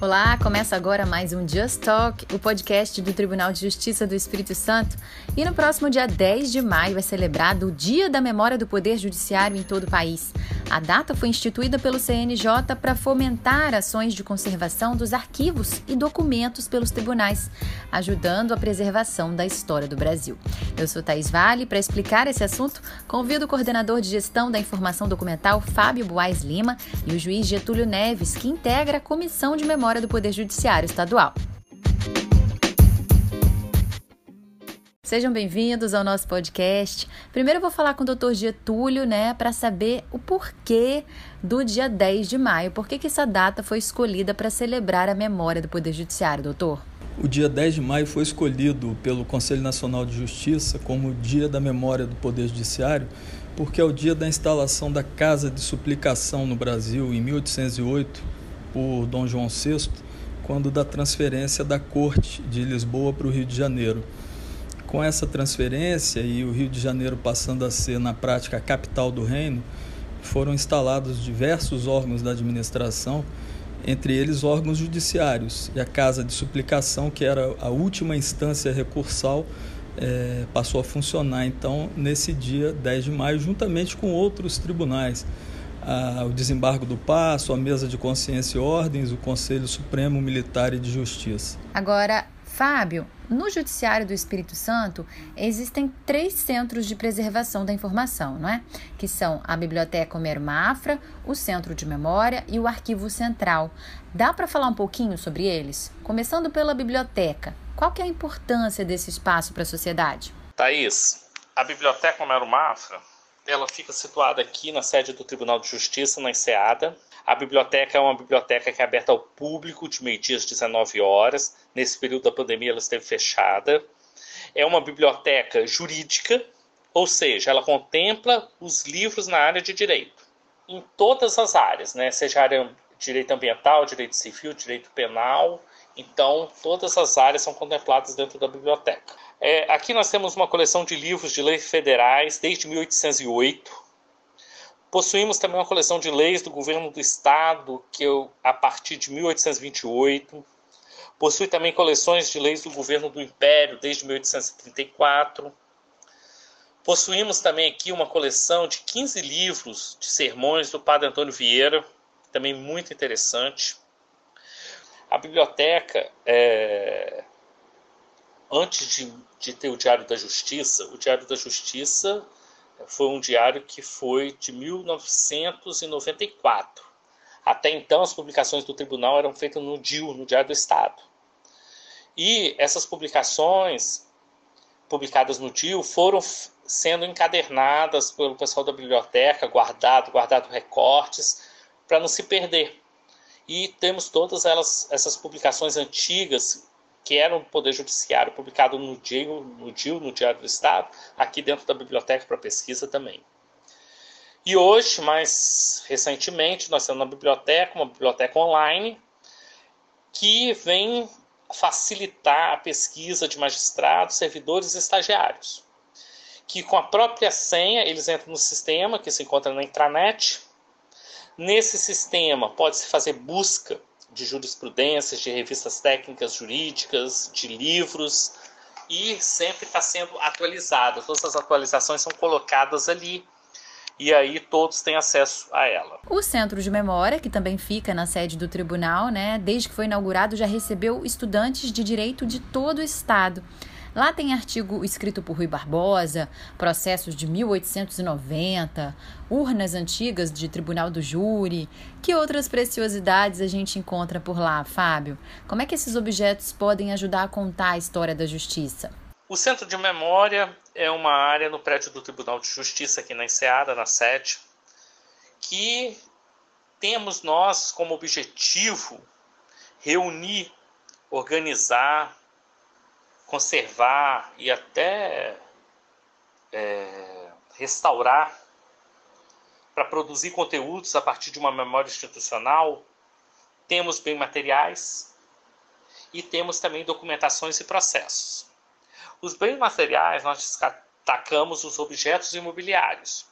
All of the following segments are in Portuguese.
Olá, começa agora mais um Just Talk, o podcast do Tribunal de Justiça do Espírito Santo. E no próximo dia 10 de maio é celebrado o Dia da Memória do Poder Judiciário em todo o país. A data foi instituída pelo CNJ para fomentar ações de conservação dos arquivos e documentos pelos tribunais, ajudando a preservação da história do Brasil. Eu sou Thais Vale. Para explicar esse assunto, convido o coordenador de gestão da informação documental, Fábio Boaz Lima, e o juiz Getúlio Neves, que integra a Comissão de Memória do Poder Judiciário Estadual. Sejam bem-vindos ao nosso podcast. Primeiro eu vou falar com o Dr. Getúlio, né, para saber o porquê do dia 10 de maio. Por que, que essa data foi escolhida para celebrar a memória do Poder Judiciário, doutor? O dia 10 de maio foi escolhido pelo Conselho Nacional de Justiça como o Dia da Memória do Poder Judiciário, porque é o dia da instalação da Casa de Suplicação no Brasil em 1808 por Dom João VI, quando da transferência da Corte de Lisboa para o Rio de Janeiro. Com essa transferência e o Rio de Janeiro passando a ser, na prática, a capital do reino, foram instalados diversos órgãos da administração, entre eles órgãos judiciários. E a Casa de Suplicação, que era a última instância recursal, é, passou a funcionar então nesse dia 10 de maio, juntamente com outros tribunais. o desembargo do Passo, a Mesa de Consciência e Ordens, o Conselho Supremo Militar e de Justiça. Agora, Fábio, no Judiciário do Espírito Santo existem três centros de preservação da informação, não é? Que são a Biblioteca Homero Mafra, o Centro de Memória e o Arquivo Central. Dá para falar um pouquinho sobre eles? Começando pela biblioteca. Qual que é a importância desse espaço para a sociedade? Thaís, a Biblioteca Homero Mafra, ela fica situada aqui na sede do Tribunal de Justiça, na Enseada, a biblioteca é uma biblioteca que é aberta ao público de meio-dia às 19 horas. Nesse período da pandemia, ela esteve fechada. É uma biblioteca jurídica, ou seja, ela contempla os livros na área de direito, em todas as áreas, né? seja área direito ambiental, direito civil, direito penal. Então, todas as áreas são contempladas dentro da biblioteca. É, aqui nós temos uma coleção de livros de leis federais desde 1808 Possuímos também uma coleção de leis do governo do estado, que eu, a partir de 1828. Possui também coleções de leis do governo do império, desde 1834. Possuímos também aqui uma coleção de 15 livros de sermões do padre Antônio Vieira, também muito interessante. A biblioteca, é... antes de, de ter o Diário da Justiça, o Diário da Justiça foi um diário que foi de 1994. Até então, as publicações do tribunal eram feitas no DIU, no Diário do Estado. E essas publicações, publicadas no DIU, foram sendo encadernadas pelo pessoal da biblioteca, guardado, guardado recortes, para não se perder. E temos todas elas, essas publicações antigas que era um Poder Judiciário, publicado no DIL, no, no Diário do Estado, aqui dentro da Biblioteca para Pesquisa também. E hoje, mais recentemente, nós temos uma biblioteca, uma biblioteca online, que vem facilitar a pesquisa de magistrados, servidores e estagiários. Que com a própria senha, eles entram no sistema, que se encontra na intranet. Nesse sistema, pode-se fazer busca de jurisprudências, de revistas técnicas jurídicas, de livros, e sempre está sendo atualizada. Todas as atualizações são colocadas ali e aí todos têm acesso a ela. O Centro de Memória, que também fica na sede do tribunal, né, desde que foi inaugurado já recebeu estudantes de direito de todo o estado. Lá tem artigo escrito por Rui Barbosa, processos de 1890, urnas antigas de Tribunal do Júri. Que outras preciosidades a gente encontra por lá, Fábio? Como é que esses objetos podem ajudar a contar a história da justiça? O Centro de Memória é uma área no prédio do Tribunal de Justiça aqui na Enseada, na sede, que temos nós como objetivo reunir, organizar, conservar e até é, restaurar para produzir conteúdos a partir de uma memória institucional, temos bem materiais e temos também documentações e processos. Os bens materiais nós destacamos os objetos imobiliários.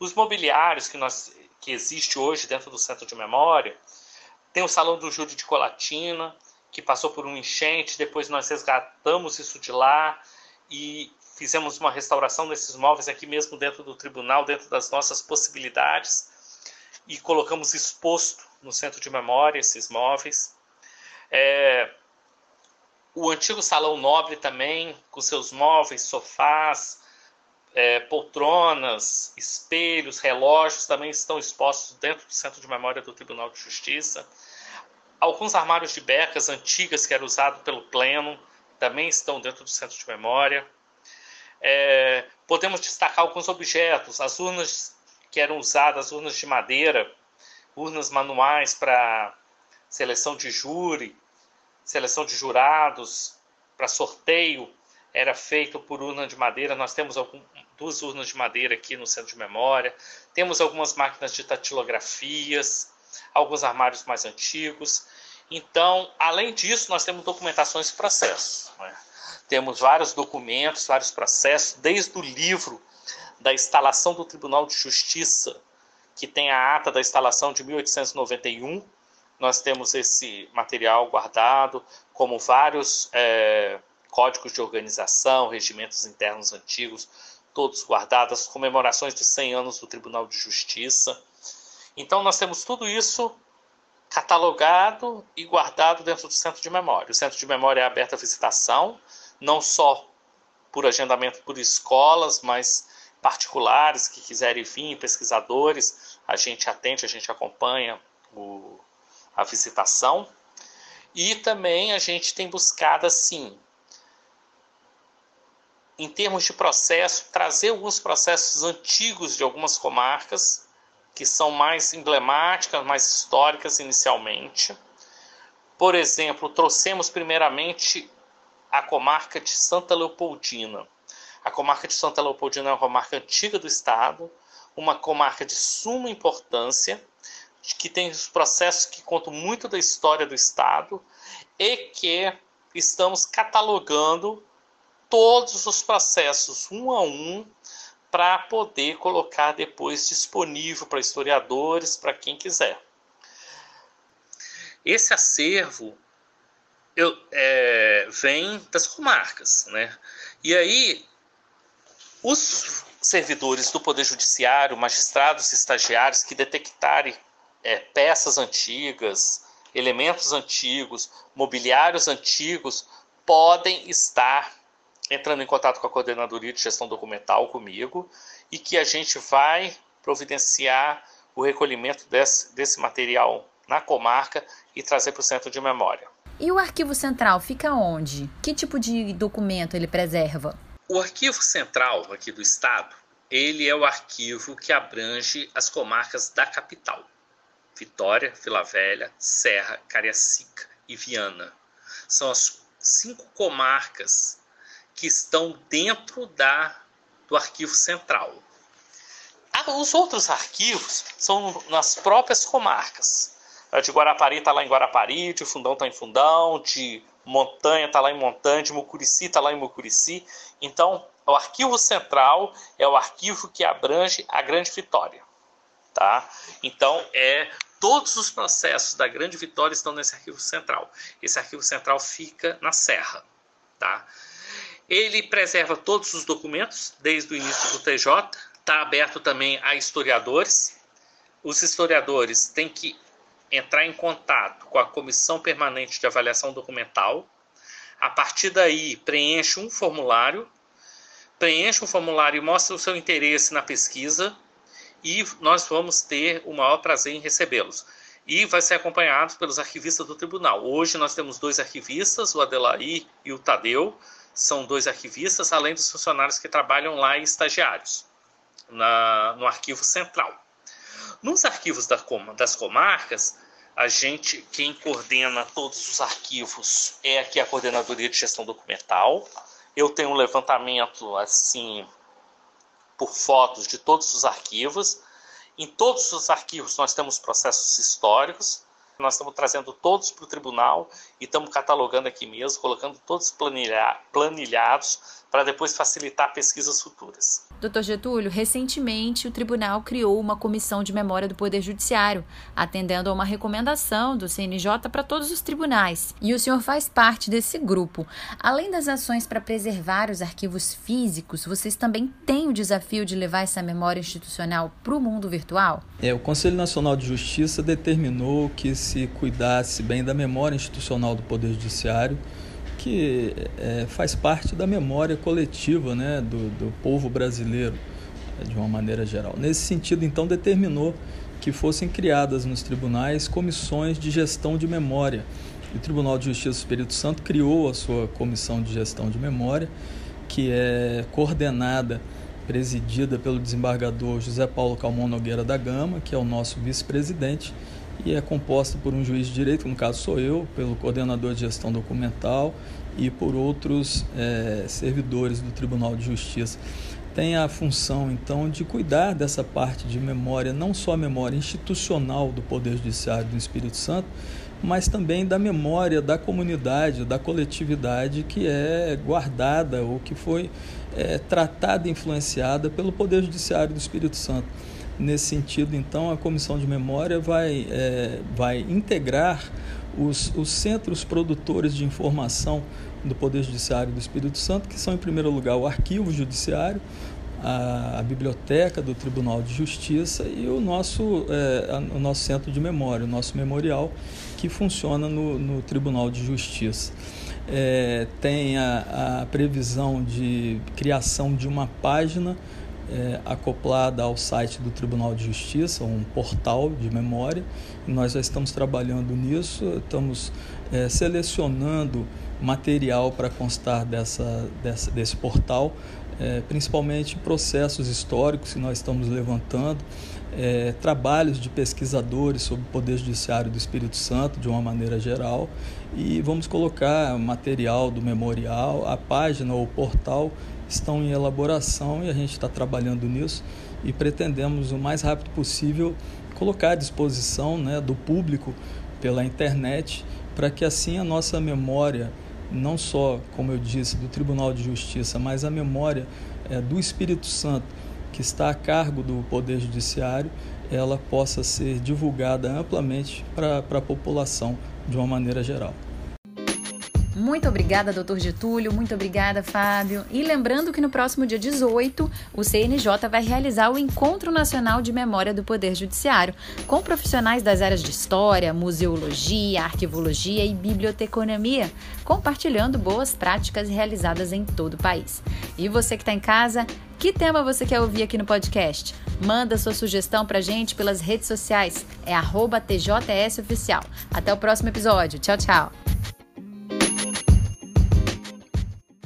Os mobiliários que, nós, que existe hoje dentro do centro de memória Tem o Salão do Júri de Colatina, que passou por um enchente, depois nós resgatamos isso de lá e fizemos uma restauração desses móveis aqui mesmo dentro do tribunal, dentro das nossas possibilidades, e colocamos exposto no centro de memória esses móveis. É, o antigo Salão Nobre também, com seus móveis, sofás, é, poltronas, espelhos, relógios, também estão expostos dentro do Centro de Memória do Tribunal de Justiça. Alguns armários de becas antigas que eram usados pelo Pleno também estão dentro do Centro de Memória. É, podemos destacar alguns objetos, as urnas que eram usadas, urnas de madeira, urnas manuais para seleção de júri, seleção de jurados, para sorteio, era feito por urna de madeira. Nós temos algum, duas urnas de madeira aqui no centro de memória. Temos algumas máquinas de tatilografias, alguns armários mais antigos. Então, além disso, nós temos documentações e processos. Né? Temos vários documentos, vários processos, desde o livro da instalação do Tribunal de Justiça, que tem a ata da instalação de 1891, nós temos esse material guardado, como vários é, códigos de organização, regimentos internos antigos, todos guardados, comemorações de 100 anos do Tribunal de Justiça. Então, nós temos tudo isso catalogado e guardado dentro do centro de memória. O centro de memória é aberto à visitação, não só por agendamento por escolas, mas particulares que quiserem vir, pesquisadores, a gente atende, a gente acompanha o, a visitação. E também a gente tem buscado, assim, em termos de processo, trazer alguns processos antigos de algumas comarcas, que são mais emblemáticas, mais históricas inicialmente. Por exemplo, trouxemos primeiramente a comarca de Santa Leopoldina. A comarca de Santa Leopoldina é uma comarca antiga do estado, uma comarca de suma importância, que tem os processos que contam muito da história do Estado e que estamos catalogando todos os processos um a um para poder colocar depois disponível para historiadores, para quem quiser. Esse acervo eu, é, vem das comarcas, né? E aí os servidores do Poder Judiciário, magistrados estagiários que detectarem é, peças antigas, elementos antigos, mobiliários antigos, podem estar entrando em contato com a coordenadoria de gestão documental comigo e que a gente vai providenciar o recolhimento desse, desse material na comarca e trazer para o centro de memória. E o arquivo central fica onde? Que tipo de documento ele preserva? O arquivo central aqui do estado, ele é o arquivo que abrange as comarcas da capital. Vitória, Vila Velha, Serra, Cariacica e Viana. São as cinco comarcas que estão dentro da, do arquivo central. Os outros arquivos são nas próprias comarcas. A de Guarapari está lá em Guarapari, de Fundão está em Fundão, de Montanha está lá em Montanha, de Mucurici está lá em Mucurici. Então, o arquivo central é o arquivo que abrange a Grande Vitória. Tá? Então, é todos os processos da Grande Vitória estão nesse arquivo central. Esse arquivo central fica na Serra. Tá? Ele preserva todos os documentos, desde o início do TJ, está aberto também a historiadores. Os historiadores têm que entrar em contato com a Comissão Permanente de Avaliação Documental. A partir daí, preenche um formulário, preenche um formulário e mostra o seu interesse na pesquisa, e nós vamos ter o maior prazer em recebê-los. E vai ser acompanhado pelos arquivistas do tribunal. Hoje nós temos dois arquivistas, o Adelaí e o Tadeu, são dois arquivistas, além dos funcionários que trabalham lá e estagiários na, no arquivo central. Nos arquivos da, das comarcas, a gente, quem coordena todos os arquivos é aqui a Coordenadoria de Gestão Documental. Eu tenho um levantamento assim por fotos de todos os arquivos. Em todos os arquivos nós temos processos históricos. Nós estamos trazendo todos para o tribunal e estamos catalogando aqui mesmo, colocando todos planilha planilhados para depois facilitar pesquisas futuras. Doutor Getúlio, recentemente o tribunal criou uma comissão de memória do Poder Judiciário, atendendo a uma recomendação do CNJ para todos os tribunais. E o senhor faz parte desse grupo. Além das ações para preservar os arquivos físicos, vocês também têm o desafio de levar essa memória institucional para o mundo virtual? É, o Conselho Nacional de Justiça determinou que se cuidasse bem da memória institucional do Poder Judiciário que é, faz parte da memória coletiva né, do, do povo brasileiro, de uma maneira geral. Nesse sentido, então, determinou que fossem criadas nos tribunais comissões de gestão de memória. o Tribunal de Justiça do Espírito Santo criou a sua comissão de gestão de memória, que é coordenada, presidida pelo desembargador José Paulo Calmon Nogueira da Gama, que é o nosso vice-presidente, e é composta por um juiz de direito, no caso sou eu, pelo coordenador de gestão documental e por outros é, servidores do Tribunal de Justiça. Tem a função, então, de cuidar dessa parte de memória, não só a memória institucional do Poder Judiciário do Espírito Santo, mas também da memória da comunidade, da coletividade que é guardada ou que foi é, tratada e influenciada pelo Poder Judiciário do Espírito Santo. Nesse sentido, então, a Comissão de Memória vai, é, vai integrar os, os centros produtores de informação do Poder Judiciário do Espírito Santo, que são, em primeiro lugar, o Arquivo Judiciário, a, a Biblioteca do Tribunal de Justiça e o nosso, é, o nosso centro de memória, o nosso memorial, que funciona no, no Tribunal de Justiça. É, tem a, a previsão de criação de uma página é, acoplada ao site do Tribunal de Justiça, um portal de memória. nós já estamos trabalhando nisso, estamos é, selecionando material para constar dessa, dessa, desse portal, é, principalmente processos históricos que nós estamos levantando, é, trabalhos de pesquisadores sobre o Poder Judiciário do Espírito Santo, de uma maneira geral, e vamos colocar material do memorial, a página ou portal estão em elaboração e a gente está trabalhando nisso e pretendemos o mais rápido possível colocar à disposição né, do público pela internet para que assim a nossa memória, não só, como eu disse, do Tribunal de Justiça, mas a memória é, do Espírito Santo, que está a cargo do Poder Judiciário, ela possa ser divulgada amplamente para a população de uma maneira geral. Muito obrigada, doutor Getúlio. Muito obrigada, Fábio. E lembrando que no próximo dia 18, o CNJ vai realizar o Encontro Nacional de Memória do Poder Judiciário, com profissionais das áreas de História, Museologia, Arquivologia e Biblioteconomia, compartilhando boas práticas realizadas em todo o país. E você que está em casa, que tema você quer ouvir aqui no podcast? Manda sua sugestão pra gente pelas redes sociais. É Oficial. Até o próximo episódio. Tchau, tchau.